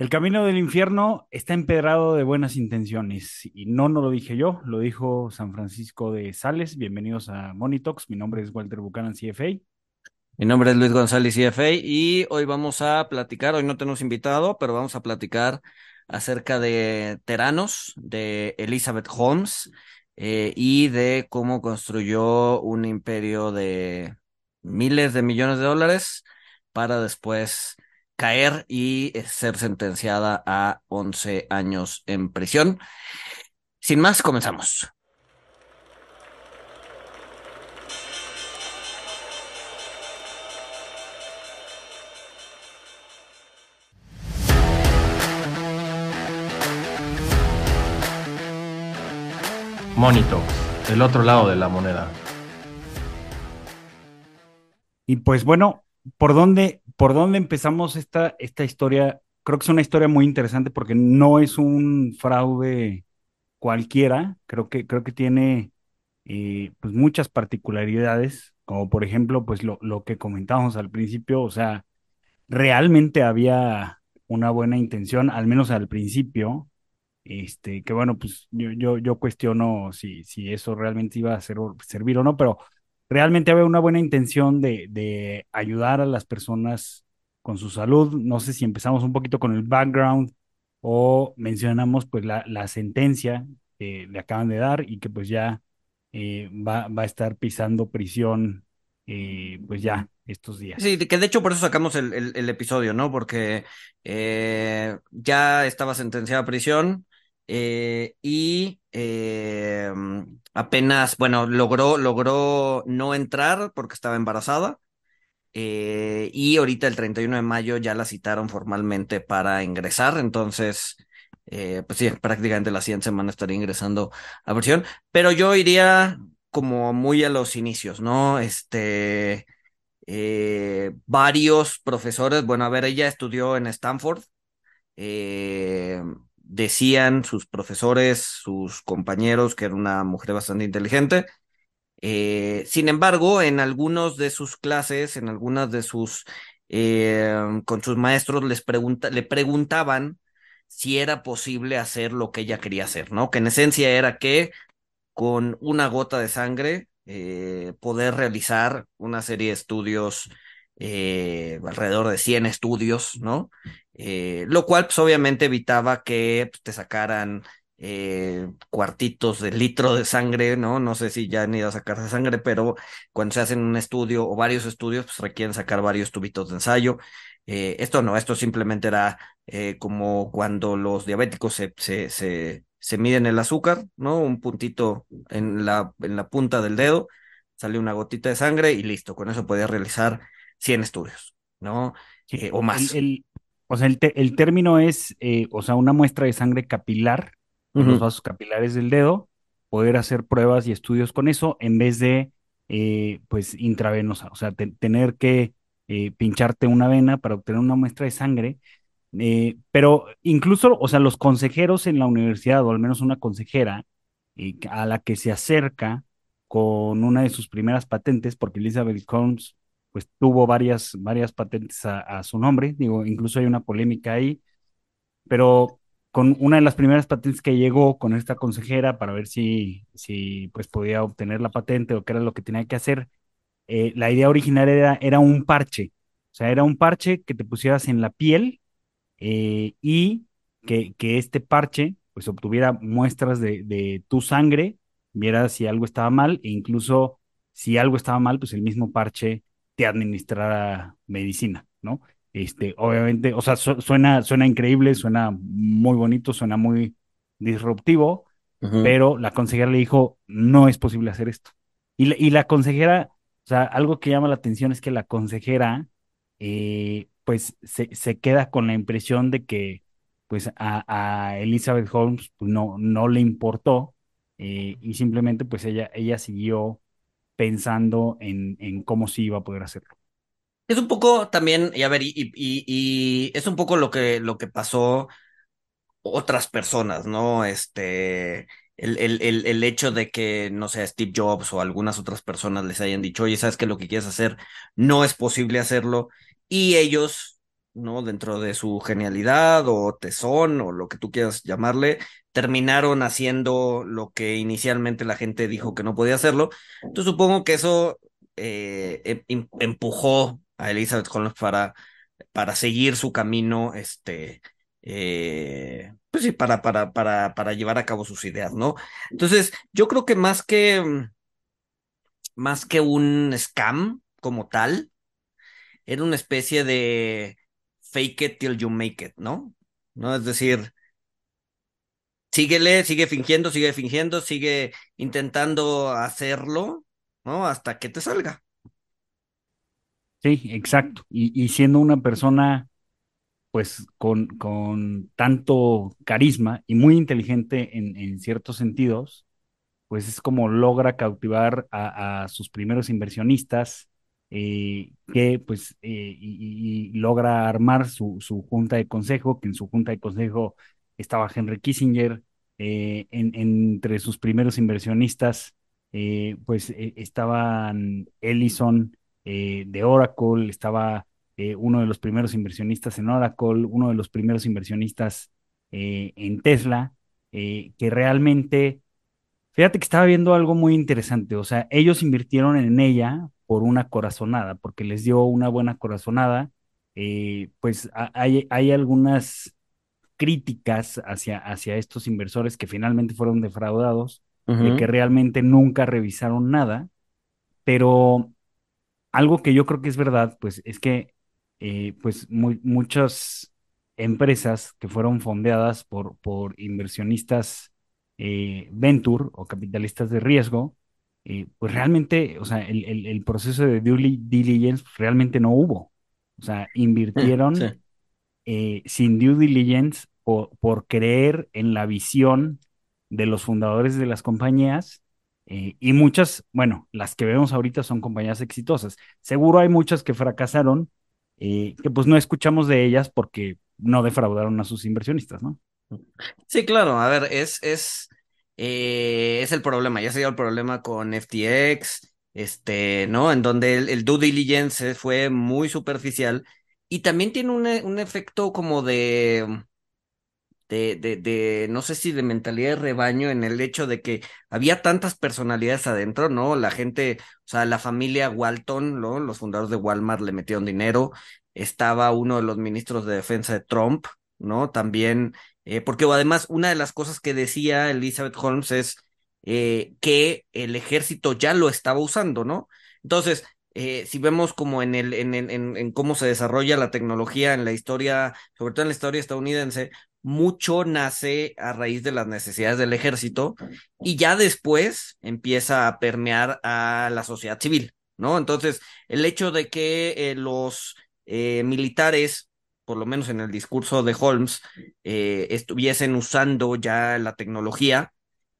El camino del infierno está empedrado de buenas intenciones y no, no lo dije yo, lo dijo San Francisco de Sales. Bienvenidos a Monitox. Mi nombre es Walter Buchanan, CFA. Mi nombre es Luis González, CFA, y hoy vamos a platicar, hoy no tenemos invitado, pero vamos a platicar acerca de Teranos, de Elizabeth Holmes eh, y de cómo construyó un imperio de miles de millones de dólares para después caer y ser sentenciada a 11 años en prisión. Sin más, comenzamos. Monito, el otro lado de la moneda. Y pues bueno, ¿por dónde, por dónde empezamos esta, esta historia? Creo que es una historia muy interesante porque no es un fraude cualquiera, creo que, creo que tiene eh, pues muchas particularidades, como por ejemplo, pues lo, lo que comentábamos al principio, o sea, realmente había una buena intención, al menos al principio, este, que bueno, pues yo, yo, yo cuestiono si, si eso realmente iba a ser, servir o no, pero realmente había una buena intención de, ayudar a las personas con su salud. No sé si empezamos un poquito con el background o mencionamos pues la, sentencia que le acaban de dar y que pues ya eh, va, a estar pisando prisión eh, pues ya estos días. Sí, que de hecho por eso sacamos el, episodio, ¿no? Porque eh, ya estaba sentenciada a prisión y apenas, bueno, logró, logró no entrar porque estaba embarazada. Eh, y ahorita el 31 de mayo ya la citaron formalmente para ingresar, entonces, eh, pues sí, prácticamente la siguiente semana estaría ingresando a versión, pero yo iría como muy a los inicios, ¿no? Este, eh, varios profesores, bueno, a ver, ella estudió en Stanford, eh, decían sus profesores, sus compañeros, que era una mujer bastante inteligente. Eh, sin embargo, en algunos de sus clases, en algunas de sus, eh, con sus maestros, les pregunta, le preguntaban si era posible hacer lo que ella quería hacer, ¿no? Que en esencia era que con una gota de sangre eh, poder realizar una serie de estudios, alrededor de 100 estudios, ¿no? Eh, lo cual pues obviamente evitaba que pues, te sacaran eh, cuartitos de litro de sangre, ¿no? No sé si ya han ido a sacar sangre, pero cuando se hacen un estudio o varios estudios, pues requieren sacar varios tubitos de ensayo. Eh, esto no, esto simplemente era como cuando los diabéticos se, se, se, miden el azúcar, ¿no? Un puntito en la, en la punta del dedo, sale una gotita de sangre y listo, con eso podía realizar 100 estudios, ¿no? o más. O sea, el, término es, eh, o sea, una muestra de sangre capilar, los vasos capilares del dedo, poder hacer pruebas y estudios con eso en vez de, eh, pues, intravenosa, o sea, tener que eh, pincharte una vena para obtener una muestra de sangre. pero incluso, o sea, los consejeros en la universidad, o al menos una consejera, a la que se acerca con una de sus primeras patentes, porque Elizabeth Holmes pues tuvo varias, varias patentes a, su nombre, digo, incluso hay una polémica ahí, pero con una de las primeras patentes que llegó con esta consejera para ver si, si pues podía obtener la patente o qué era lo que tenía que hacer, eh, la idea original era, era un parche, o sea, era un parche que te pusieras en la piel eh, y que, que, este parche pues obtuviera muestras de, de tu sangre, viera si algo estaba mal e incluso si algo estaba mal, pues el mismo parche administrar medicina, ¿no? Este, obviamente, o sea, suena, suena increíble, suena muy bonito, suena muy disruptivo, pero la consejera le dijo, no es posible hacer esto. Y la, y la consejera, o sea, algo que llama la atención es que la consejera, eh, pues, se, se, queda con la impresión de que, pues, a, a Elizabeth Holmes pues, no, no le importó eh, y simplemente, pues, ella, ella siguió pensando en, en cómo sí iba a poder hacerlo. Es un poco también, y a ver, y, y, es un poco lo que, lo que pasó otras personas, ¿no? Este, el, el, el, el, hecho de que, no sé, Steve Jobs o algunas otras personas les hayan dicho, oye, sabes que lo que quieres hacer no es posible hacerlo, y ellos ¿no? Dentro de su genialidad o tesón o lo que tú quieras llamarle, terminaron haciendo lo que inicialmente la gente dijo que no podía hacerlo. Entonces supongo que eso eh, em, empujó a Elizabeth Holmes para, para seguir su camino, este, eh, pues sí, para, para, para, para llevar a cabo sus ideas, ¿no? Entonces, yo creo que más que, más que un scam como tal, era una especie de fake it till you make it, ¿no? ¿No? Es decir, síguele, sigue fingiendo, sigue fingiendo, sigue intentando hacerlo, ¿no? Hasta que te salga. Sí, exacto. Y, siendo una persona, pues, con, con tanto carisma y muy inteligente en, en ciertos sentidos, pues es como logra cautivar a, a sus primeros inversionistas, eh, que pues eh, y, logra armar su, su, junta de consejo, que en su junta de consejo estaba Henry Kissinger, eh, en, entre sus primeros inversionistas pues estaban Ellison de Oracle, estaba uno de los primeros inversionistas en Oracle, uno de los primeros inversionistas en Tesla, que realmente Fíjate que estaba viendo algo muy interesante, o sea, ellos invirtieron en ella por una corazonada, porque les dio una buena corazonada. Eh, pues hay, hay algunas críticas hacia, hacia estos inversores que finalmente fueron defraudados, de que realmente nunca revisaron nada, pero algo que yo creo que es verdad, pues es que eh, pues muchas empresas que fueron fondeadas por, por inversionistas eh, venture o capitalistas de riesgo, eh, pues realmente, o sea, el, proceso de due diligence realmente no hubo. O sea, invirtieron eh, sin due diligence por, por, creer en la visión de los fundadores de las compañías y muchas, bueno, las que vemos ahorita son compañías exitosas. Seguro hay muchas que fracasaron, que pues no escuchamos de ellas porque no defraudaron a sus inversionistas, ¿no? Sí, claro, a ver, es, es, eh, es el problema, ya se dio el problema con FTX, este, ¿no? En donde el, due diligence fue muy superficial y también tiene un, un efecto como de, de, de, de, no sé si de mentalidad de rebaño en el hecho de que había tantas personalidades adentro, ¿no? La gente, o sea, la familia Walton, ¿no? Los fundadores de Walmart le metieron dinero, estaba uno de los ministros de defensa de Trump, ¿no? También, eh, porque además una de las cosas que decía Elizabeth Holmes es eh, que el ejército ya lo estaba usando, ¿no? Entonces, eh, si vemos como en el, en, en, en, cómo se desarrolla la tecnología en la historia, sobre todo en la historia estadounidense, mucho nace a raíz de las necesidades del ejército y ya después empieza a permear a la sociedad civil, ¿no? Entonces, el hecho de que los militares por lo menos en el discurso de Holmes, eh, estuviesen usando ya la tecnología,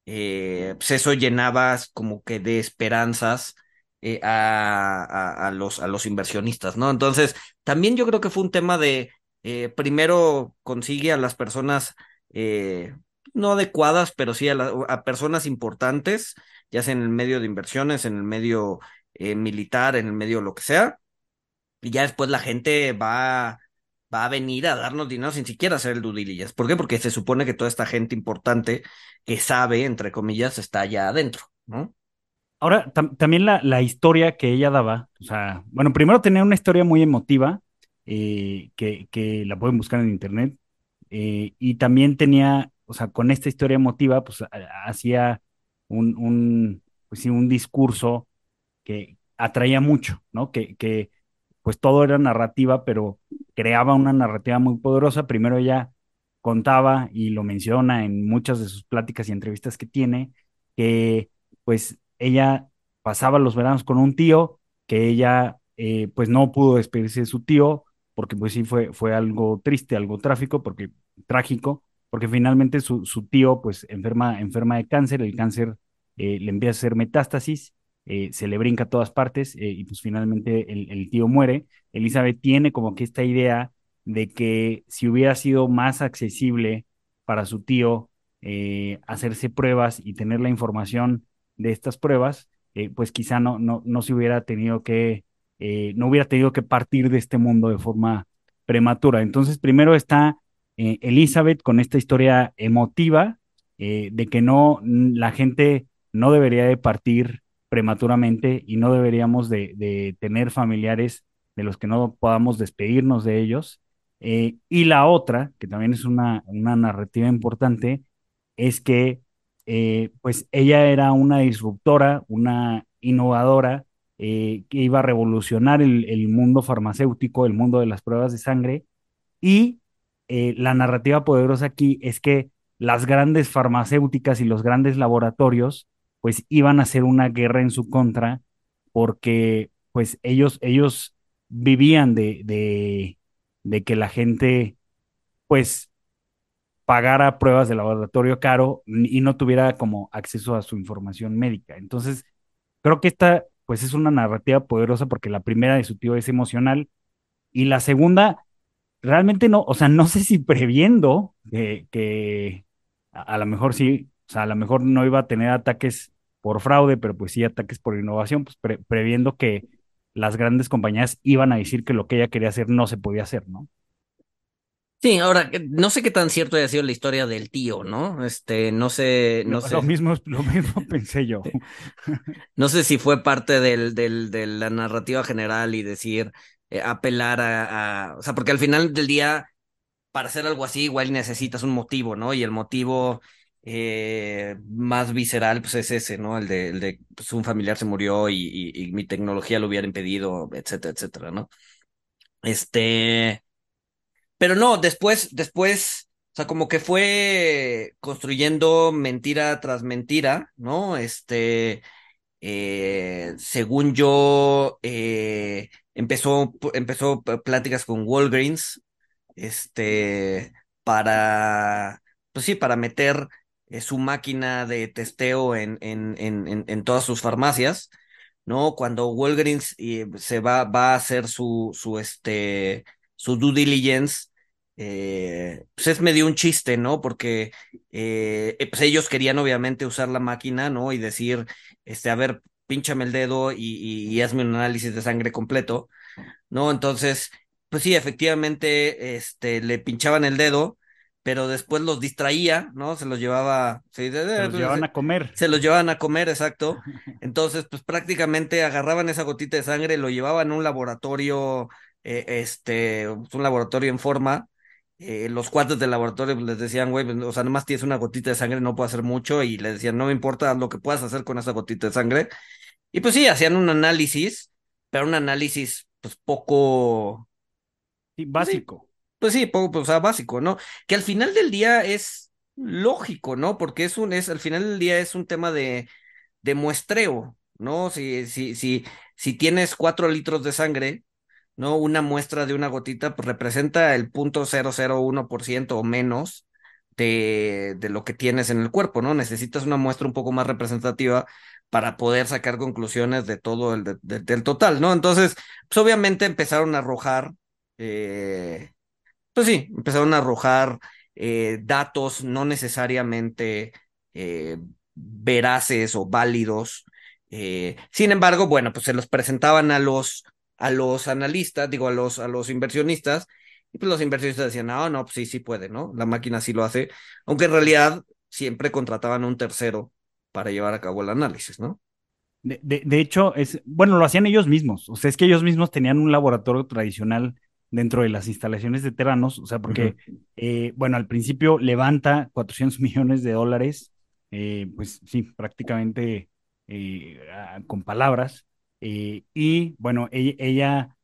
eh, pues eso llenaba como que de esperanzas eh, a, los, a los inversionistas, ¿no? Entonces, también yo creo que fue un tema de, primero consigue a las personas no adecuadas, pero sí a, a, personas importantes, ya sea en el medio de inversiones, en el medio militar, en el medio lo que sea, y ya después la gente va va a venir a darnos dinero sin siquiera hacer el due. ¿Por qué? Porque se supone que toda esta gente importante que sabe, entre comillas, está allá adentro, ¿no? Ahora, también la, la, historia que ella daba, o sea, bueno, primero tenía una historia muy emotiva, eh, que, que, la pueden buscar en internet, eh, y también tenía, o sea, con esta historia emotiva, pues hacía un, un, pues, sí, un discurso que atraía mucho, ¿no? Que, que pues todo era narrativa, pero creaba una narrativa muy poderosa. Primero ella contaba y lo menciona en muchas de sus pláticas y entrevistas que tiene, que pues ella pasaba los veranos con un tío, que ella eh, pues no pudo despedirse de su tío, porque pues sí fue, fue algo triste, algo trágico, porque, trágico, porque finalmente su, su tío pues enferma, enferma de cáncer, el cáncer eh, le empieza a hacer metástasis eh, se le brinca a todas partes eh, y pues finalmente el, tío muere. Elizabeth tiene como que esta idea de que si hubiera sido más accesible para su tío eh, hacerse pruebas y tener la información de estas pruebas, pues quizá no, no, no se hubiera tenido que, no hubiera tenido que partir de este mundo de forma prematura. Entonces, primero está Elizabeth con esta historia emotiva de que no, la gente no debería de partir prematuramente y no deberíamos de, tener familiares de los que no podamos despedirnos de ellos. Eh, y la otra, que también es una, una narrativa importante, es que pues ella era una disruptora, una innovadora, que iba a revolucionar el, mundo farmacéutico, el mundo de las pruebas de sangre, y eh, la narrativa poderosa aquí es que las grandes farmacéuticas y los grandes laboratorios pues iban a hacer una guerra en su contra porque pues ellos, ellos vivían de, de, de que la gente pues pagara pruebas de laboratorio caro y no tuviera como acceso a su información médica. Entonces, creo que esta pues es una narrativa poderosa porque la primera de su tío es emocional y la segunda realmente no, o sea, no sé si previendo que, a, lo mejor sí, o sea, a lo mejor no iba a tener ataques por fraude, pero pues sí ataques por innovación, pues previendo que las grandes compañías iban a decir que lo que ella quería hacer no se podía hacer, ¿no? Sí, ahora, no sé qué tan cierto haya sido la historia del tío, ¿no? Este, no sé, no sé. Lo mismo, lo mismo pensé yo. no sé si fue parte del, del, de la narrativa general y decir, eh, apelar a, O sea, porque al final del día, para hacer algo así, igual necesitas un motivo, ¿no? Y el motivo eh, más visceral, pues es ese, ¿no? El de, el de pues, un familiar se murió y, y, mi tecnología lo hubiera impedido, etcétera, etcétera, ¿no? Este. Pero no, después, después. O sea, como que fue construyendo mentira tras mentira, ¿no? Este, eh, según yo, eh, empezó, empezó pláticas con Walgreens, este, para, pues sí, para meter su máquina de testeo en, en, en, en, todas sus farmacias, ¿no? Cuando Walgreens se va, va a hacer su, su, este, su due diligence, eh, pues es medio un chiste, ¿no? Porque eh, pues ellos querían obviamente usar la máquina, ¿no? Y decir, este, a ver, pínchame el dedo y, hazme un análisis de sangre completo, ¿no? Entonces, pues sí, efectivamente, este, le pinchaban el dedo, pero después los distraía, ¿no? Se los llevaba, se, los llevaban a comer. Se los llevaban a comer, exacto. Entonces, pues prácticamente agarraban esa gotita de sangre, lo llevaban a un laboratorio, eh, este, un laboratorio en forma. Eh, los cuates del laboratorio les decían, güey, pues, o sea, nomás tienes una gotita de sangre, no puedo hacer mucho, y le decían, no me importa lo que puedas hacer con esa gotita de sangre. Y pues sí, hacían un análisis, pero un análisis pues poco... Sí, básico. Pues sí, poco, o sea, básico, ¿no? Que al final del día es lógico, ¿no? Porque es un, es, al final del día es un tema de, de muestreo, ¿no? Si, si, si, si tienes cuatro litros de sangre, ¿no? Una muestra de una gotita, pues representa el punto ciento o menos de, de lo que tienes en el cuerpo, ¿no? Necesitas una muestra un poco más representativa para poder sacar conclusiones de todo el del total, ¿no? Entonces, pues obviamente empezaron a arrojar, eh, pues sí, empezaron a arrojar eh, datos no necesariamente eh, veraces o válidos. sin embargo, bueno, pues se los presentaban a los, a los analistas, digo, a los, a los inversionistas, y pues los inversionistas decían, no, no, pues sí, sí puede, ¿no? La máquina sí lo hace, aunque en realidad siempre contrataban a un tercero para llevar a cabo el análisis, ¿no? De, de, hecho, es, bueno, lo hacían ellos mismos. O sea, es que ellos mismos tenían un laboratorio tradicional dentro de las instalaciones de Teranos, o sea, porque, eh, bueno, al principio levanta 400 millones de dólares, eh, pues sí, prácticamente eh, con palabras, y bueno, ella, ella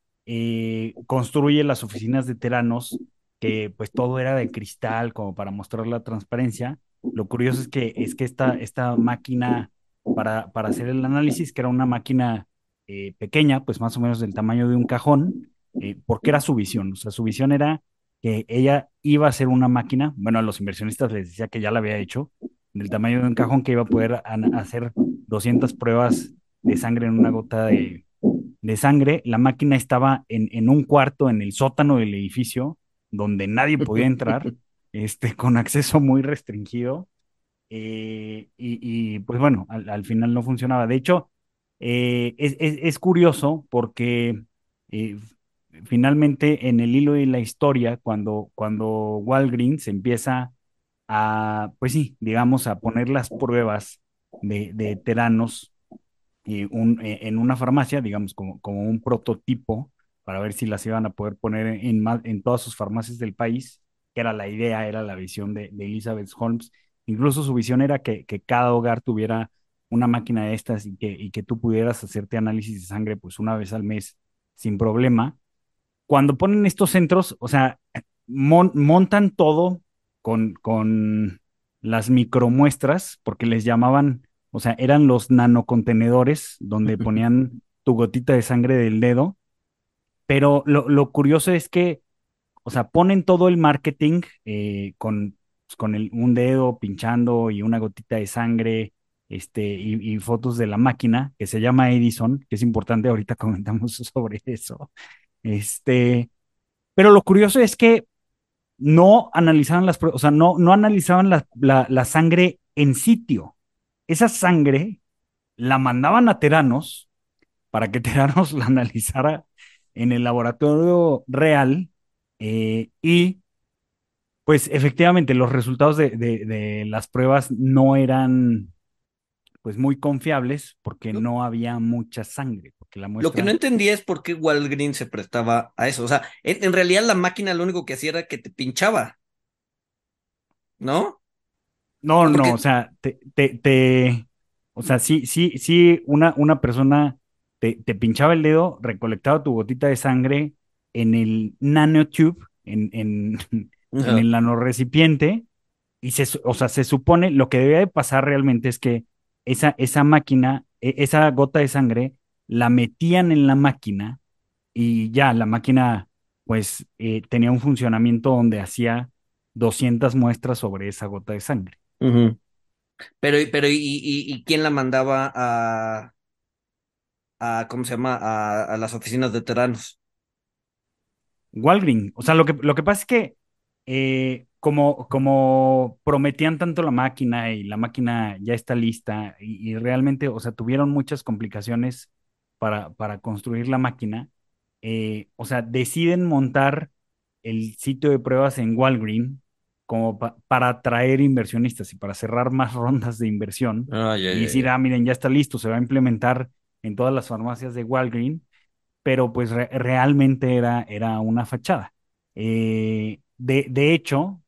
construye las oficinas de Teranos, que pues todo era de cristal, como para mostrar la transparencia, lo curioso es que, es que esta, esta máquina para, para hacer el análisis, que era una máquina pequeña, pues más o menos del tamaño de un cajón, eh, porque era su visión. O sea, su visión era que ella iba a ser una máquina, bueno, a los inversionistas les decía que ya la había hecho, del tamaño de un cajón que iba a poder hacer 200 pruebas de sangre en una gota de, de sangre. La máquina estaba en, en, un cuarto en el sótano del edificio donde nadie podía entrar este, con acceso muy restringido. Eh, y, pues bueno, al, final no funcionaba. De hecho, eh, es, curioso porque eh, finalmente en el hilo de la historia, cuando, cuando Walgreens empieza a, pues sí, digamos, a poner las pruebas de, de teranos un, eh, en una farmacia, digamos, como, como un prototipo para ver si las iban a poder poner en, en todas sus farmacias del país, que era la idea, era la visión de, de Elizabeth Holmes. Incluso su visión era que, que, cada hogar tuviera una máquina de estas y que, y que tú pudieras hacerte análisis de sangre pues una vez al mes sin problema. Cuando ponen estos centros, o sea, montan todo con, con las micromuestras, porque les llamaban o sea, eran los nanocontenedores donde ponían tu gotita de sangre del dedo. Pero lo, curioso es que, o sea, ponen todo el marketing eh, con, pues, con el, un dedo pinchando y una gotita de sangre este, y, fotos de la máquina que se llama Edison, que es importante, ahorita comentamos sobre eso. Este, pero lo curioso es que no analizaban las, o sea, no, no analizaban la, la sangre en sitio. Esa sangre la mandaban a Teranos para que Teranos la analizara en el laboratorio real eh, y pues efectivamente los resultados de, las pruebas no eran pues muy confiables porque no había mucha sangre. Porque la Lo que no entendía es por qué Walgreens se prestaba a eso. O sea, en realidad la máquina lo único que hacía era que te pinchaba. ¿No? No, no, o sea, te, te, o sea, sí, sí, sí, una, una persona te, te, pinchaba el dedo, recolectaba tu gotita de sangre en el nanotube, en, en, en el nanorecipiente, y se, o sea, se supone, lo que debía de pasar realmente es que esa, esa máquina, e, esa gota de sangre, la metían en la máquina y ya la máquina, pues, eh, tenía un funcionamiento donde hacía 200 muestras sobre esa gota de sangre. Pero, pero ¿y, y, quién la mandaba a, a ¿cómo se llama? A, las oficinas de teranos. Walgreen. O sea, lo que, lo que pasa es que eh, como, como prometían tanto la máquina y la máquina ya está lista y, realmente, o sea, tuvieron muchas complicaciones para, para construir la máquina, eh, o sea, deciden montar el sitio de pruebas en Walgreen como para atraer inversionistas y para cerrar más rondas de inversión y decir, ah, miren, ya está listo, se va a implementar en todas las farmacias de Walgreen, pero pues realmente era, era una fachada. Eh, de, de hecho,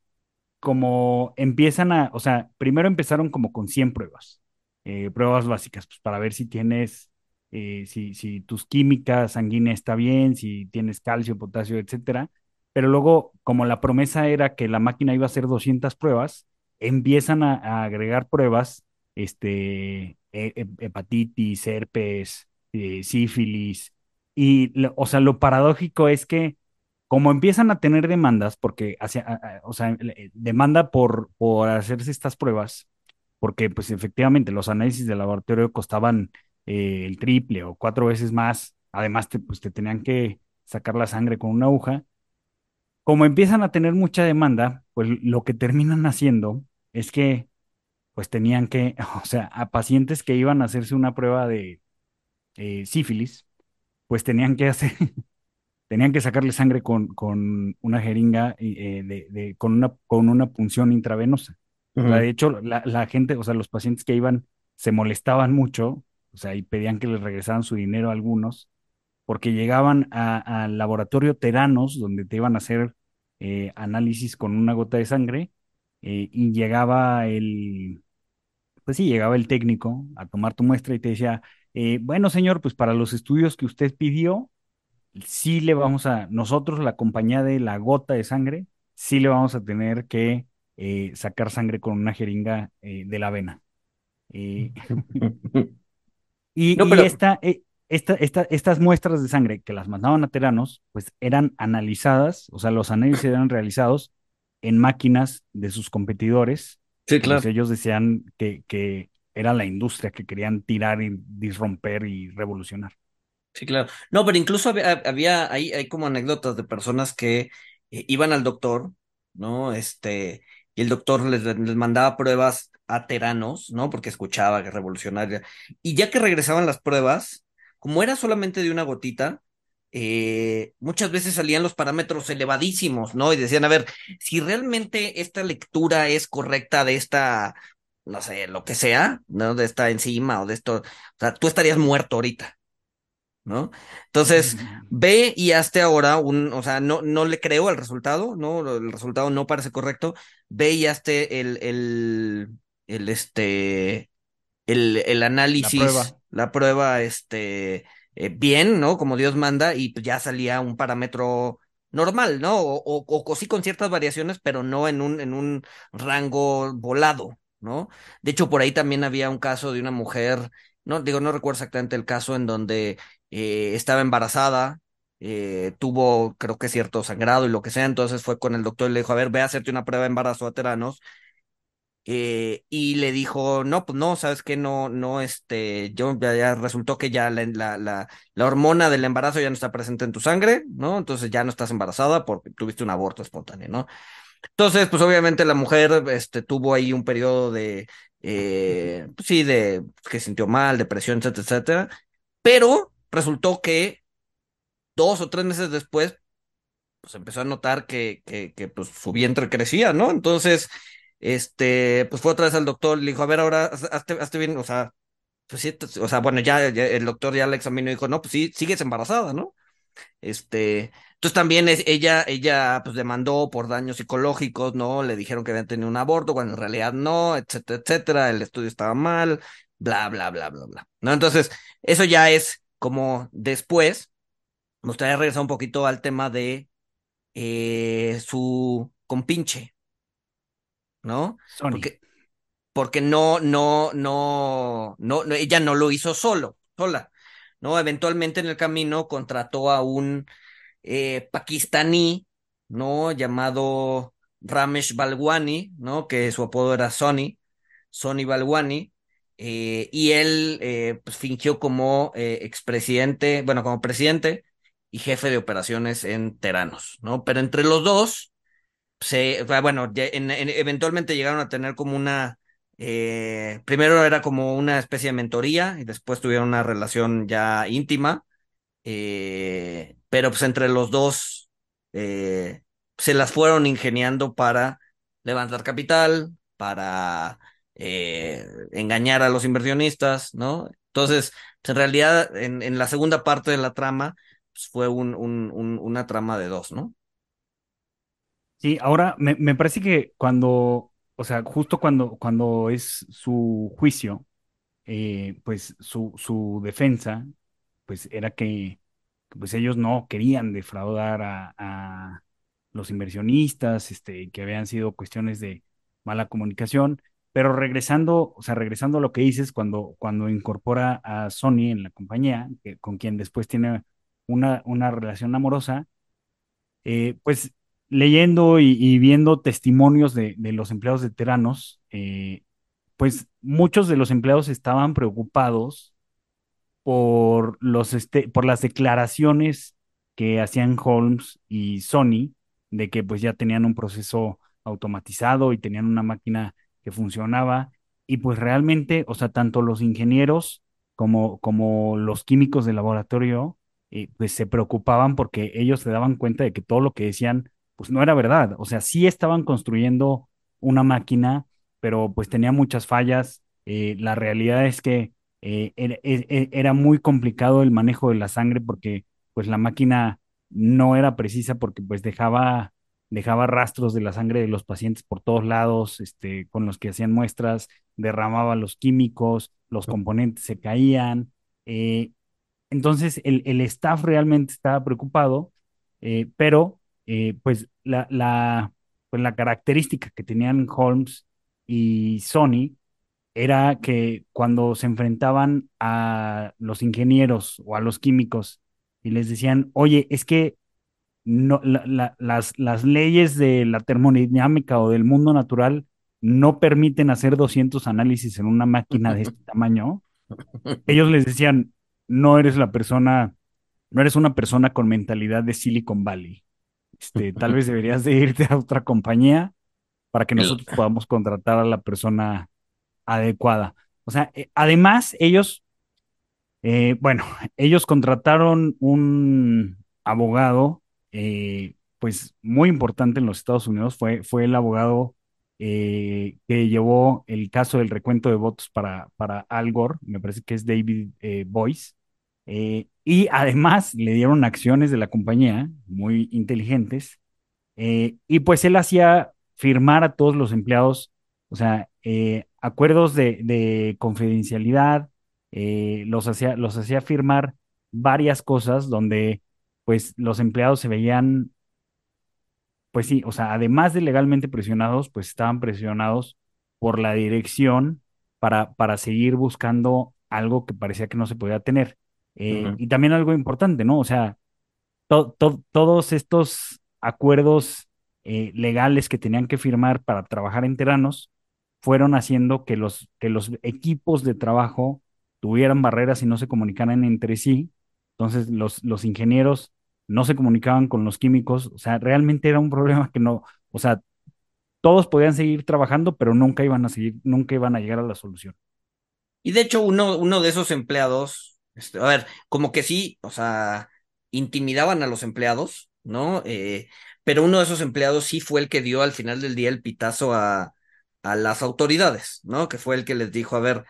como empiezan a, o sea, primero empezaron como con 100 pruebas, eh, pruebas básicas, pues para ver si tienes, eh, si, si tus químicas sanguíneas está bien, si tienes calcio, potasio, etcétera. Pero luego, como la promesa era que la máquina iba a hacer 200 pruebas, empiezan a, agregar pruebas, este, e, hepatitis, herpes, eh, sífilis, y, o sea, lo paradójico es que como empiezan a tener demandas, porque, hacia, o sea, eh, demanda por, por hacerse estas pruebas, porque pues efectivamente los análisis de laboratorio costaban eh, el triple o cuatro veces más, además te, pues te tenían que sacar la sangre con una aguja, como empiezan a tener mucha demanda, pues lo que terminan haciendo es que pues tenían que, o sea, a pacientes que iban a hacerse una prueba de eh, sífilis, pues tenían que hacer, tenían que sacarle sangre con, con una jeringa eh, de, con, una, con una punción intravenosa. de hecho, la, la, gente, o sea, los pacientes que iban se molestaban mucho, o sea, y pedían que les regresaran su dinero a algunos, porque llegaban al laboratorio Teranos, donde te iban a hacer eh, análisis con una gota de sangre, eh, y llegaba el, pues sí, llegaba el técnico a tomar tu muestra y te decía, eh, bueno, señor, pues para los estudios que usted pidió, sí le vamos a, nosotros, la compañía de la gota de sangre, sí le vamos a tener que sacar sangre con una jeringa de la vena. y, esta, estas muestras de sangre que las mandaban a teranos, pues eran analizadas, o sea, los análisis eran realizados en máquinas de sus competidores. Sí, pues, claro. ellos decían que, que era la industria que querían tirar y disromper y revolucionar. Sí, claro. No, pero incluso había, hay como anécdotas de personas que eh, iban al doctor, ¿no? Este, y el doctor les, les mandaba pruebas a teranos, ¿no? Porque escuchaba que revolucionaria. Y ya que regresaban las pruebas, como era solamente de una gotita, eh, muchas veces salían los parámetros elevadísimos, ¿no? Y decían, a ver, si realmente esta lectura es correcta de esta, no sé, lo que sea, ¿no? De esta enzima o de esto, o sea, tú estarías muerto ahorita, ¿no? Entonces, ve y hazte ahora un, o sea, no, no le creo al resultado, ¿no? El resultado no parece correcto, ve y hazte el, el, el, este, el, el análisis, La prueba. la prueba, este, eh, bien, ¿no? Como Dios manda, y pues ya salía un parámetro normal, ¿no? O, o, o sí con ciertas variaciones, pero no en un, en un rango volado, ¿no? De hecho, por ahí también había un caso de una mujer, no, digo, no recuerdo exactamente el caso en donde eh, estaba embarazada, eh, tuvo, creo que cierto sangrado y lo que sea, entonces fue con el doctor y le dijo, a ver, ve a hacerte una prueba de embarazo a teranos, eh, y le dijo, no, pues no, sabes que no, no, este, ya, resultó que ya la, la, hormona del embarazo ya no está presente en tu sangre, ¿no? Entonces ya no estás embarazada porque tuviste un aborto espontáneo, ¿no? Entonces, pues obviamente la mujer, este, tuvo ahí un periodo de, pues sí, de que sintió mal, depresión, etcétera, etcétera, pero resultó que dos o tres meses después, pues empezó a notar que, que, pues su vientre crecía, ¿no? Entonces, este, pues fue otra vez al doctor, le dijo, a ver, ahora, hazte, bien, o sea, pues o sea, bueno, ya, ya, el doctor ya la examinó y dijo, no, pues sí, sigues embarazada, ¿no? Este, entonces también es, ella, ella, pues demandó por daños psicológicos, ¿no? Le dijeron que habían tenido un aborto, cuando en realidad no, etcétera, etcétera, el estudio estaba mal, bla, bla, bla, bla, bla, ¿no? Entonces, eso ya es como después, me gustaría regresar un poquito al tema de eh, su compinche, ¿no? Sony. Porque, porque no, no, no, no, no, ella no lo hizo solo, sola, ¿no? Eventualmente en el camino contrató a un eh, pakistaní, ¿no? Llamado Ramesh Balwani, ¿no? Que su apodo era Sony, Sony Balwani, eh, y él eh, pues, fingió como eh, expresidente, bueno, como presidente y jefe de operaciones en Teranos, ¿no? Pero entre los dos, se, bueno, en, en, eventualmente llegaron a tener como una, eh, primero era como una especie de mentoría y después tuvieron una relación ya íntima, eh, pero pues entre los dos se las fueron ingeniando para levantar capital, para eh, engañar a los inversionistas, ¿no? Entonces, en realidad, en, la segunda parte de la trama, pues fue un, una trama de dos, ¿no? Sí, ahora me, me parece que cuando, o sea, justo cuando, cuando es su juicio, eh, pues su, su defensa, pues era que pues ellos no querían defraudar a, a los inversionistas, este, que habían sido cuestiones de mala comunicación, pero regresando, o sea, regresando a lo que dices, cuando, cuando incorpora a Sony en la compañía, con quien después tiene una, una relación amorosa, eh, pues leyendo y, viendo testimonios de, los empleados de Teranos, eh, pues muchos de los empleados estaban preocupados por, los este, por las declaraciones que hacían Holmes y Sony de que pues ya tenían un proceso automatizado y tenían una máquina que funcionaba. Y pues realmente, o sea, tanto los ingenieros como, como los químicos de laboratorio eh, pues se preocupaban porque ellos se daban cuenta de que todo lo que decían pues no era verdad, o sea, sí estaban construyendo una máquina, pero pues tenía muchas fallas, eh, la realidad es que eh, era, e, e, era, muy complicado el manejo de la sangre porque pues la máquina no era precisa porque pues dejaba, dejaba rastros de la sangre de los pacientes por todos lados, este, con los que hacían muestras, derramaba los químicos, los componentes se caían. Eh, entonces el, el, staff realmente estaba preocupado, eh, pero eh, pues la, la, pues la característica que tenían Holmes y Sony era que cuando se enfrentaban a los ingenieros o a los químicos y les decían, oye, es que no, la, la, las, las leyes de la termodinámica o del mundo natural no permiten hacer 200 análisis en una máquina de este tamaño, ellos les decían, no eres la persona, no eres una persona con mentalidad de Silicon Valley. Este, tal vez deberías de irte a otra compañía para que nosotros podamos contratar a la persona adecuada. O sea, eh, además ellos, eh, bueno, ellos contrataron un, abogado, eh, pues muy importante en los Estados Unidos, fue, fue el abogado eh, que llevó el caso del recuento de votos para, para Al Gore, me parece que es David eh, Boyce, y además le dieron acciones de la compañía muy inteligentes, y pues él hacía firmar a todos los empleados, o sea, acuerdos de, de confidencialidad, los hacía, los hacía firmar varias cosas donde pues los empleados se veían pues sí, o sea, además de legalmente presionados, pues estaban presionados por la dirección para, para seguir buscando algo que parecía que no se podía tener. Eh, y también algo importante, ¿no? O sea, to- to- todos estos acuerdos eh, legales que tenían que firmar para trabajar en Teranos fueron haciendo que los, que los equipos de trabajo tuvieran barreras y no se comunicaran entre sí. Entonces, los, los ingenieros no se comunicaban con los químicos. O sea, realmente era un problema que no, o sea, todos podían seguir trabajando, pero nunca iban a seguir, nunca iban a llegar a la solución. Y de hecho, uno, uno de esos empleados, este, a ver, como que sí, o sea, intimidaban a los empleados, ¿no? Eh, pero uno de esos empleados sí fue el que dio al final del día el pitazo a, a las autoridades, ¿no? Que fue el que les dijo, a ver,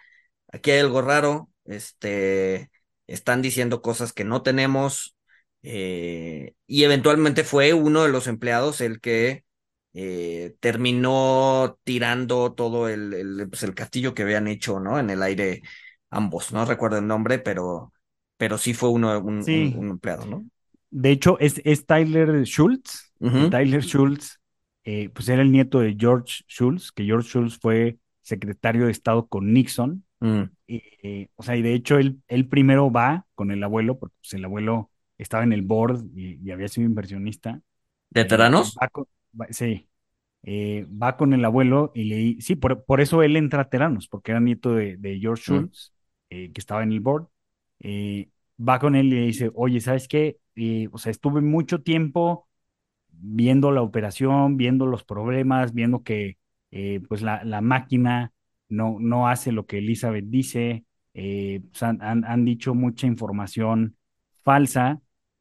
aquí hay algo raro, este, están diciendo cosas que no tenemos, eh, y eventualmente fue uno de los empleados el que eh, terminó tirando todo el, el, pues, el castillo que habían hecho, ¿no? En el aire ambos, no recuerdo el nombre, pero, pero sí fue uno, un, un, Sí, un empleado, ¿no? de hecho, es, es Tyler Schultz, Tyler Schultz, eh, pues era el nieto de George Schultz, que George Schultz fue secretario de Estado con Nixon. mm. Y, eh, o sea, y de hecho él, él primero va con el abuelo, porque pues, el abuelo estaba en el board y, y había sido inversionista. Eh, va con, va- sí, eh, va con el abuelo y le sí, por, por eso él entra a Teranos, porque era nieto de, de George Mm, Schultz, eh, que estaba en el board. Eh, va con él y le dice, oye, ¿sabes qué? Eh, o sea, estuve mucho tiempo viendo la operación, viendo los problemas, viendo que eh, pues la, la máquina no, no hace lo que Elizabeth dice, eh, pues, han, han- han dicho mucha información falsa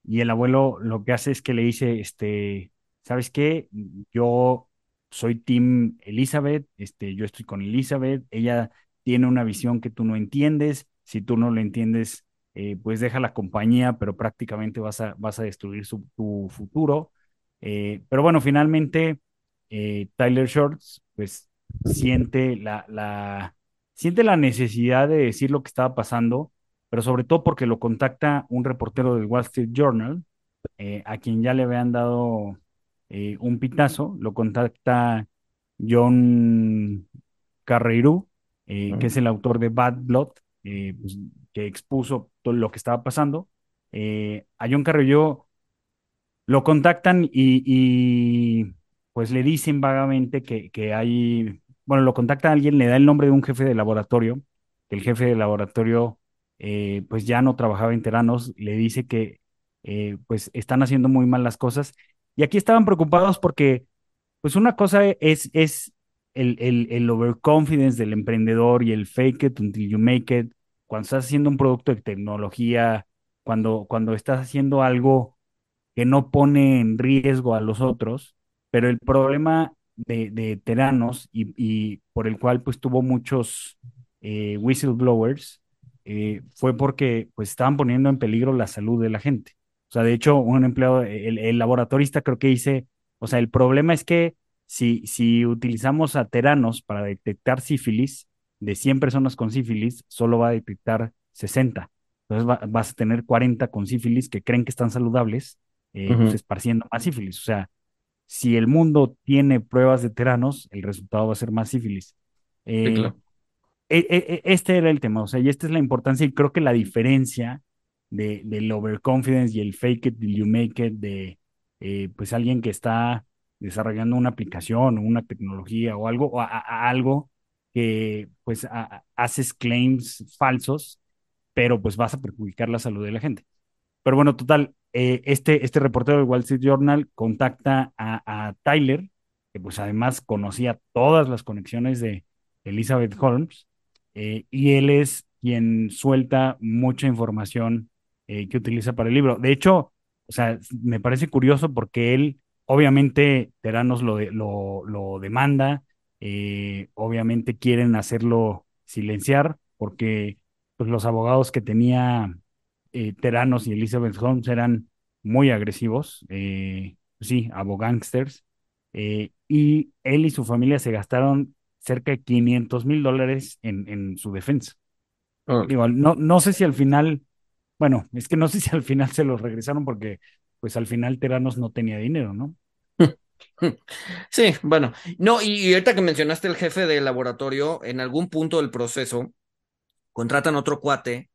y el abuelo lo que hace es que le dice, este, ¿sabes qué? Yo soy Team Elizabeth, este, yo estoy con Elizabeth, ella tiene una visión que tú no entiendes, si tú no lo entiendes, eh, pues deja la compañía, pero prácticamente vas a, vas a destruir su, tu futuro. Eh, pero bueno, finalmente eh, Tyler Shorts pues siente la, la, siente la necesidad de decir lo que estaba pasando, pero sobre todo porque lo contacta un reportero del Wall Street Journal, eh, a quien ya le habían dado eh, un pitazo, lo contacta John Carreyrou, eh, que es el autor de Bad Blood, eh, pues, que expuso todo lo que estaba pasando. A John Carreyrou lo contactan y, y, pues le dicen vagamente que, que hay, bueno, lo contacta alguien, le da el nombre de un jefe de laboratorio, que el jefe de laboratorio eh, pues ya no trabajaba en Teranos, le dice que eh, pues están haciendo muy mal las cosas. Y aquí estaban preocupados porque pues una cosa es, es el, el, el overconfidence del emprendedor y el fake it until you make it, cuando estás haciendo un producto de tecnología, cuando, cuando estás haciendo algo que no pone en riesgo a los otros, pero el problema de, de Teranos y, y por el cual pues tuvo muchos eh, whistleblowers eh, fue porque pues estaban poniendo en peligro la salud de la gente. O sea, de hecho, un empleado, el, el laboratorista creo que dice, o sea, el problema es que si, si utilizamos a Teranos para detectar sífilis, de 100 personas con sífilis, solo va a detectar 60. Entonces va- vas a tener 40 con sífilis que creen que están saludables eh, pues esparciendo más sífilis. O sea, si el mundo tiene pruebas de teranos, el resultado va a ser más sífilis. Sí, Eh, claro. E- e- e- este era el tema, o sea, y esta es la importancia y creo que la diferencia de, del overconfidence y el fake it till you make it de eh, pues alguien que está desarrollando una aplicación o una tecnología o algo, o algo que pues a- haces claims falsos, pero pues vas a perjudicar la salud de la gente. Pero bueno, total, eh, este, este reportero del Wall Street Journal contacta a Tyler, que pues además conocía todas las conexiones de Elizabeth Holmes, eh, y él es quien suelta mucha información eh, que utiliza para el libro. De hecho, o sea, me parece curioso porque él, obviamente, Teranos lo, lo, lo demanda, eh, obviamente quieren hacerlo silenciar porque pues, los abogados que tenía Teranos y Elizabeth Holmes eran muy agresivos, sí, abogánsters, eh, y él y su familia se gastaron cerca de 500 mil dólares en, en, su defensa. no, no sé si al final, bueno, es que no sé si al final se los regresaron porque pues al final Teranos no tenía dinero, ¿no? Sí, bueno, no, y, ahorita que mencionaste el jefe de laboratorio, en algún punto del proceso contratan otro cuate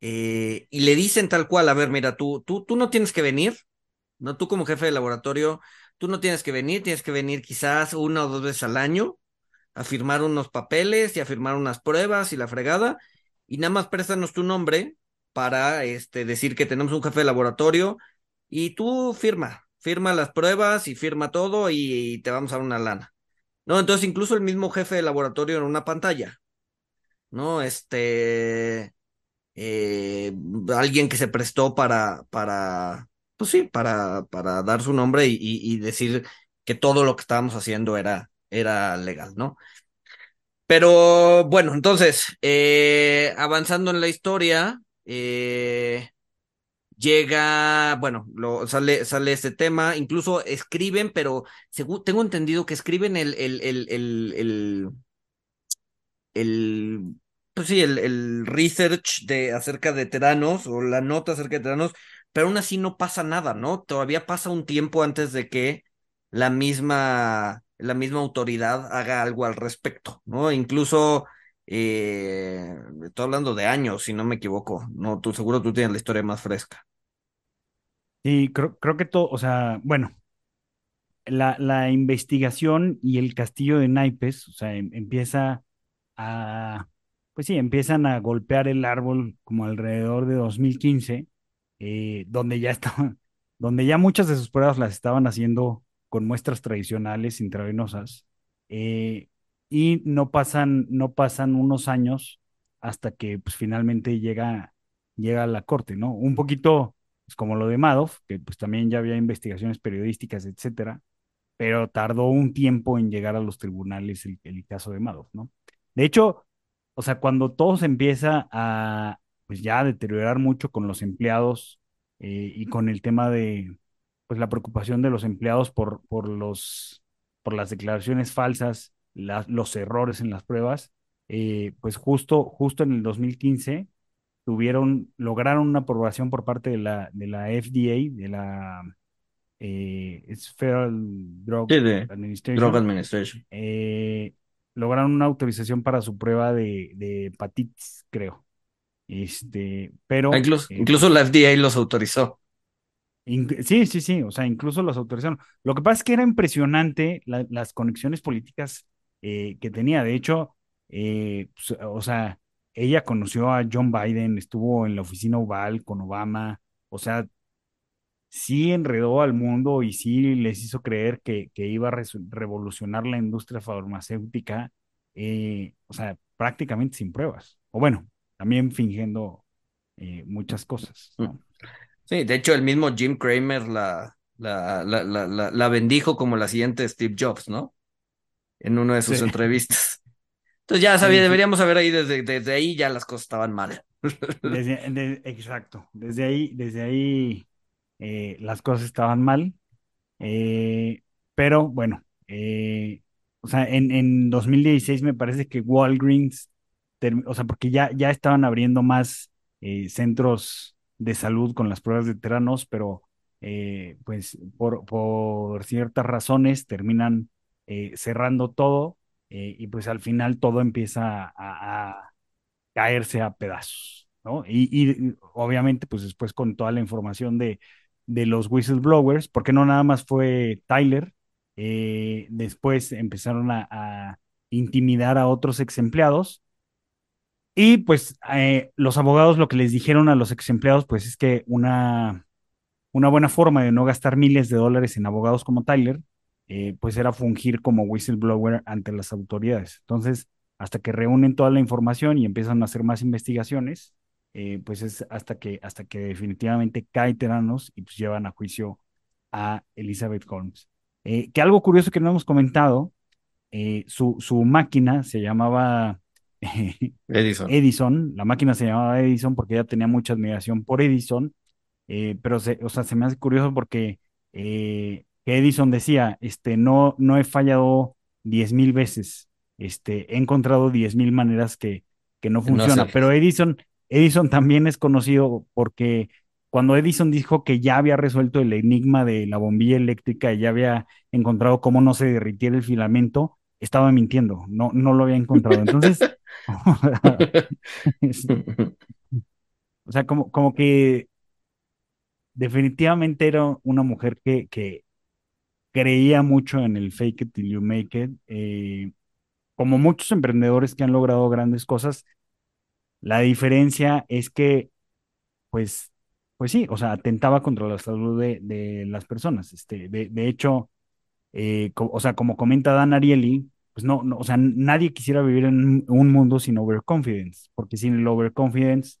eh, y le dicen tal cual, a ver, mira, tú, tú, tú no tienes que venir, ¿no? Tú como jefe de laboratorio, tú no tienes que venir, tienes que venir quizás una o dos veces al año a firmar unos papeles y a firmar unas pruebas y la fregada, y nada más préstanos tu nombre para este, decir que tenemos un jefe de laboratorio y tú firma, firma las pruebas y firma todo y, te vamos a dar una lana. No, entonces incluso el mismo jefe de laboratorio en una pantalla, ¿no? Este, eh, alguien que se prestó para, para, pues sí, para, para dar su nombre y, decir que todo lo que estábamos haciendo era, era legal, ¿no? Pero bueno, entonces, eh, avanzando en la historia, eh, llega, bueno, lo, sale, sale este tema, incluso escriben, pero según, tengo entendido que escriben el, el, el, el, el, pues sí, el, el research de acerca de Teranos o la nota acerca de Teranos, pero aún así no pasa nada, ¿no? Todavía pasa un tiempo antes de que la misma, la misma autoridad haga algo al respecto, ¿no? Incluso eh, estoy hablando de años, si no me equivoco. No, tú seguro tú tienes la historia más fresca. Y creo, creo que todo, o sea, bueno, la, la investigación y el castillo de naipes, o sea, em, empieza a, pues sí, empiezan a golpear el árbol como alrededor de 2015, eh, donde ya estaban, donde ya muchas de sus pruebas las estaban haciendo con muestras tradicionales intravenosas, eh, y no pasan, no pasan unos años hasta que pues, finalmente llega, llega a la corte, ¿no? Un poquito pues, como lo de Madoff, que pues también ya había investigaciones periodísticas, etcétera, pero tardó un tiempo en llegar a los tribunales el, caso de Madoff, ¿no? De hecho, o sea, cuando todo se empieza a, pues ya deteriorar mucho con los empleados eh, y con el tema de, pues la preocupación de los empleados por, por los, por las declaraciones falsas, los errores en las pruebas, eh, pues justo, justo en el 2015 tuvieron, lograron una aprobación por parte de la, de la FDA, de la eh, Federal Drug Administration. Eh, lograron una autorización para su prueba de, de hepatitis, creo. Este, pero. Ah, incluso, eh, incluso la FDA los autorizó. Sí, sí, sí, o sea, incluso los autorizaron. Lo que pasa es que era impresionante las conexiones políticas que tenía. De hecho, pues, o sea, ella conoció a John Biden, estuvo en la oficina oval con Obama, o sea, sí enredó al mundo y sí les hizo creer que, que iba a revolucionar la industria farmacéutica, eh, o sea, prácticamente sin pruebas. O bueno, también fingiendo eh, muchas cosas. Mm. Sí, de hecho el mismo Jim Cramer la, la, la, la, la bendijo como la siguiente Steve Jobs, ¿no? En una de sus entrevistas. Entonces ya sabía, deberíamos saber ahí desde, desde ahí ya las cosas estaban mal. exacto, desde ahí, desde ahí eh, las cosas estaban mal. Eh, pero bueno, eh, o sea, en, en 2016 me parece que Walgreens, o sea, porque ya, ya estaban abriendo más centros de salud con las pruebas de teranos, pero pues por, ciertas razones terminan cerrando todo eh, y pues al final todo empieza a, caerse a pedazos, ¿no? Y, obviamente pues después con toda la información de, de los whistleblowers, porque no nada más fue Tyler, eh, después empezaron a, intimidar a otros ex empleados. Y pues eh, los abogados lo que les dijeron a los ex empleados, pues es que una, una buena forma de no gastar miles de dólares en abogados como Tyler eh, pues era fungir como whistleblower ante las autoridades. Entonces, hasta que reúnen toda la información y empiezan a hacer más investigaciones, eh, pues es hasta que, hasta que definitivamente cae Teranos y pues llevan a juicio a Elizabeth Holmes. Que algo curioso que no hemos comentado, su, su máquina se llamaba Edison. Edison, la máquina se llamaba Edison porque ella tenía mucha admiración por Edison, pero se, o sea, se me hace curioso porque que Edison decía, este, no, no he fallado diez mil veces, este, he encontrado diez mil maneras que, que no funciona, no pero Edison, Edison también es conocido porque cuando Edison dijo que ya había resuelto el enigma de la bombilla eléctrica y ya había encontrado cómo no se derritiera el filamento, estaba mintiendo, no, no lo había encontrado. Entonces, o sea, como, como que definitivamente era una mujer que, que creía mucho en el fake it till you make it. Eh, como muchos emprendedores que han logrado grandes cosas, la diferencia es que, pues, pues sí, o sea, atentaba contra la salud de, las personas. Este, de, hecho, eh, o sea, como comenta Dan Ariely, pues no, no, o sea, nadie quisiera vivir en un mundo sin overconfidence, porque sin el overconfidence,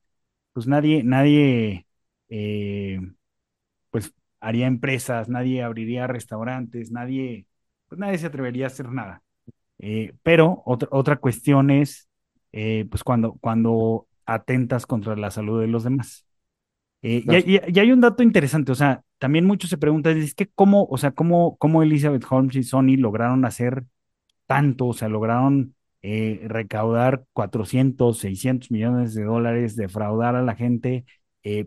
pues nadie, nadie, eh, pues haría empresas, nadie abriría restaurantes, nadie, pues nadie se atrevería a hacer nada. Eh, pero otra, otra cuestión es eh, pues cuando, cuando atentas contra la salud de los demás. Eh, y, hay un dato interesante, o sea, también muchos se preguntan, es que cómo, o sea, cómo, cómo Elizabeth Holmes y Sony lograron hacer tanto, o sea, lograron eh, recaudar 400, 600 millones de dólares, defraudar a la gente,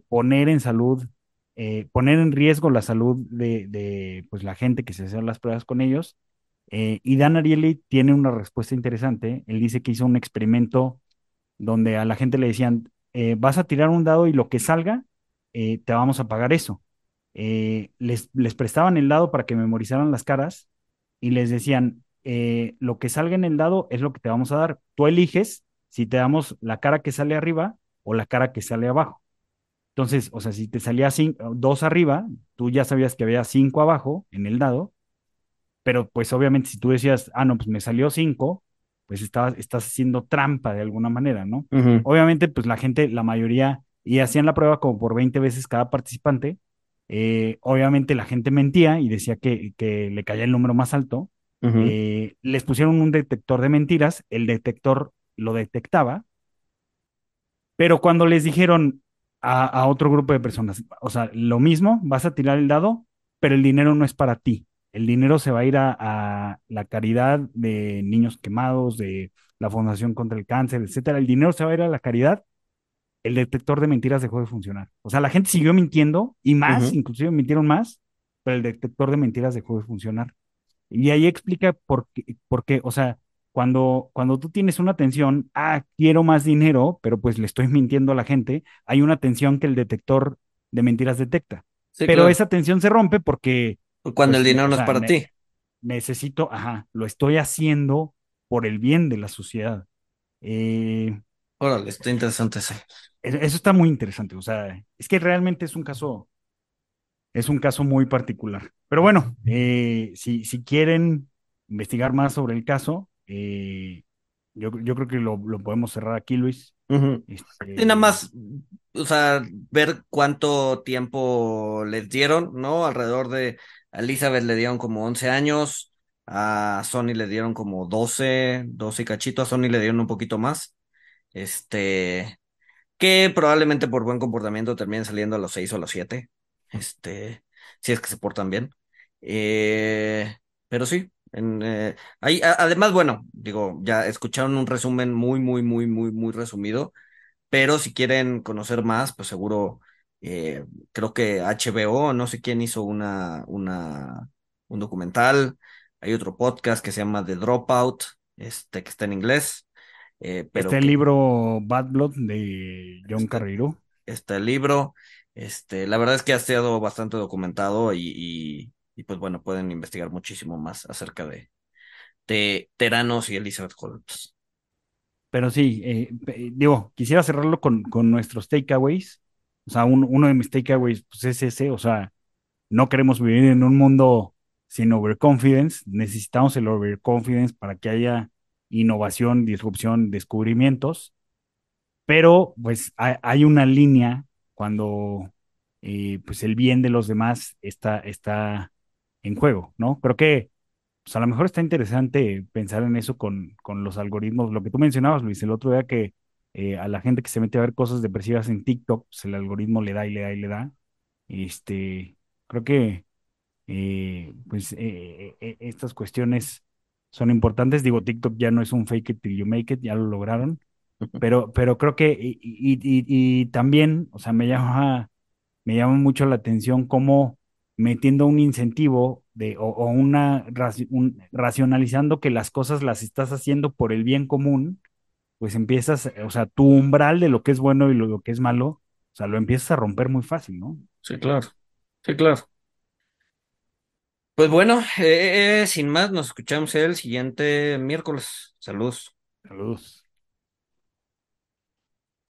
poner en salud, poner en riesgo la salud de, de, pues, la gente que se hacen las pruebas con ellos eh, y Dan Ariely tiene una respuesta interesante. Él dice que hizo un experimento donde a la gente le decían, eh, vas a tirar un dado y lo que salga, eh, te vamos a pagar eso. les, les prestaban el dado para que memorizaran las caras y les decían, lo que salga en el dado es lo que te vamos a dar. Tú eliges si te damos la cara que sale arriba o la cara que sale abajo. Entonces, o sea, si te salía dos arriba, tú ya sabías que había cinco abajo en el dado pero pues obviamente si tú decías, ah, no, pues me salió cinco, pues estás, estás haciendo trampa de alguna manera, ¿no? Obviamente, pues la gente, la mayoría, y hacían la prueba como por 20 veces cada participante, eh, obviamente la gente mentía y decía que, que le caía el número más alto, eh, les pusieron un detector de mentiras, el detector lo detectaba, pero cuando les dijeron a, a otro grupo de personas, o sea, lo mismo, vas a tirar el dado, pero el dinero no es para ti el dinero se va a ir a, la caridad de niños quemados, de la Fundación contra el Cáncer, etcétera. El dinero se va a ir a la caridad. El detector de mentiras dejó de funcionar. O sea, la gente siguió mintiendo y más, inclusive mintieron más, pero el detector de mentiras dejó de funcionar. Y ahí explica por qué, por qué o sea, cuando, cuando tú tienes una tensión, ah, quiero más dinero, pero pues le estoy mintiendo a la gente, hay una tensión que el detector de mentiras detecta. pero esa tensión se rompe porque cuando el pues, dinero no es para ti. Necesito, ajá, lo estoy haciendo por el bien de la sociedad. Eh, Órale, está interesante eso. Eso está muy interesante, o sea, es que realmente es un caso, es un caso muy particular. Pero bueno, eh, si, si quieren investigar más sobre el caso, eh, yo, yo, creo que lo, lo, podemos cerrar aquí, Luis. Este, y nada más, o sea, ver cuánto tiempo les dieron, ¿no? Alrededor de a Elizabeth le dieron como 11 años, a Sony le dieron como 12, 12 cachito, a Sony le dieron un poquito más. Este, que probablemente por buen comportamiento terminen saliendo a los 6 o a los 7. Este, si es que se portan bien. Eh, pero sí, en, eh, además, bueno, digo, ya escucharon un resumen muy, muy, muy, muy, muy resumido, pero si quieren conocer más, pues seguro eh, creo que HBO, no sé quién hizo una, una, un documental. Hay otro podcast que se llama The Dropout, este, que está en inglés. Eh, pero está el libro Bad Blood de John Carreiro. Está el libro. Este, la verdad es que ha sido bastante documentado y, pues bueno, pueden investigar muchísimo más acerca de, de Teranos y Elizabeth Holmes. Pero sí, eh, digo, quisiera cerrarlo con, con nuestros takeaways. O sea, uno de mis takeaways pues, es ese, o sea, no queremos vivir en un mundo sin overconfidence, necesitamos el overconfidence para que haya innovación, disrupción, descubrimientos. pero pues hay, una línea cuando eh, pues el bien de los demás está, está en juego, ¿no? Creo que pues a lo mejor está interesante pensar en eso con, con los algoritmos. Lo que tú mencionabas, Luis, el otro día que eh, a la gente que se mete a ver cosas depresivas en TikTok, pues el algoritmo le da y le da y le da. Este, creo que eh, pues estas cuestiones son importantes. Digo, TikTok ya no es un fake it till you make it, ya lo lograron. Pero, pero creo que, y, y, y, también, o sea, me llama, me llama mucho la atención cómo metiendo un incentivo de, o, una racionalizando que las cosas las estás haciendo por el bien común, pues empiezas, o sea, tu umbral de lo que es bueno y lo, que es malo, o sea, lo empiezas a romper muy fácil, ¿no? Sí, claro. Sí, claro. Pues bueno, eh, eh, sin más, nos escuchamos el siguiente miércoles. Saludos. Saludos.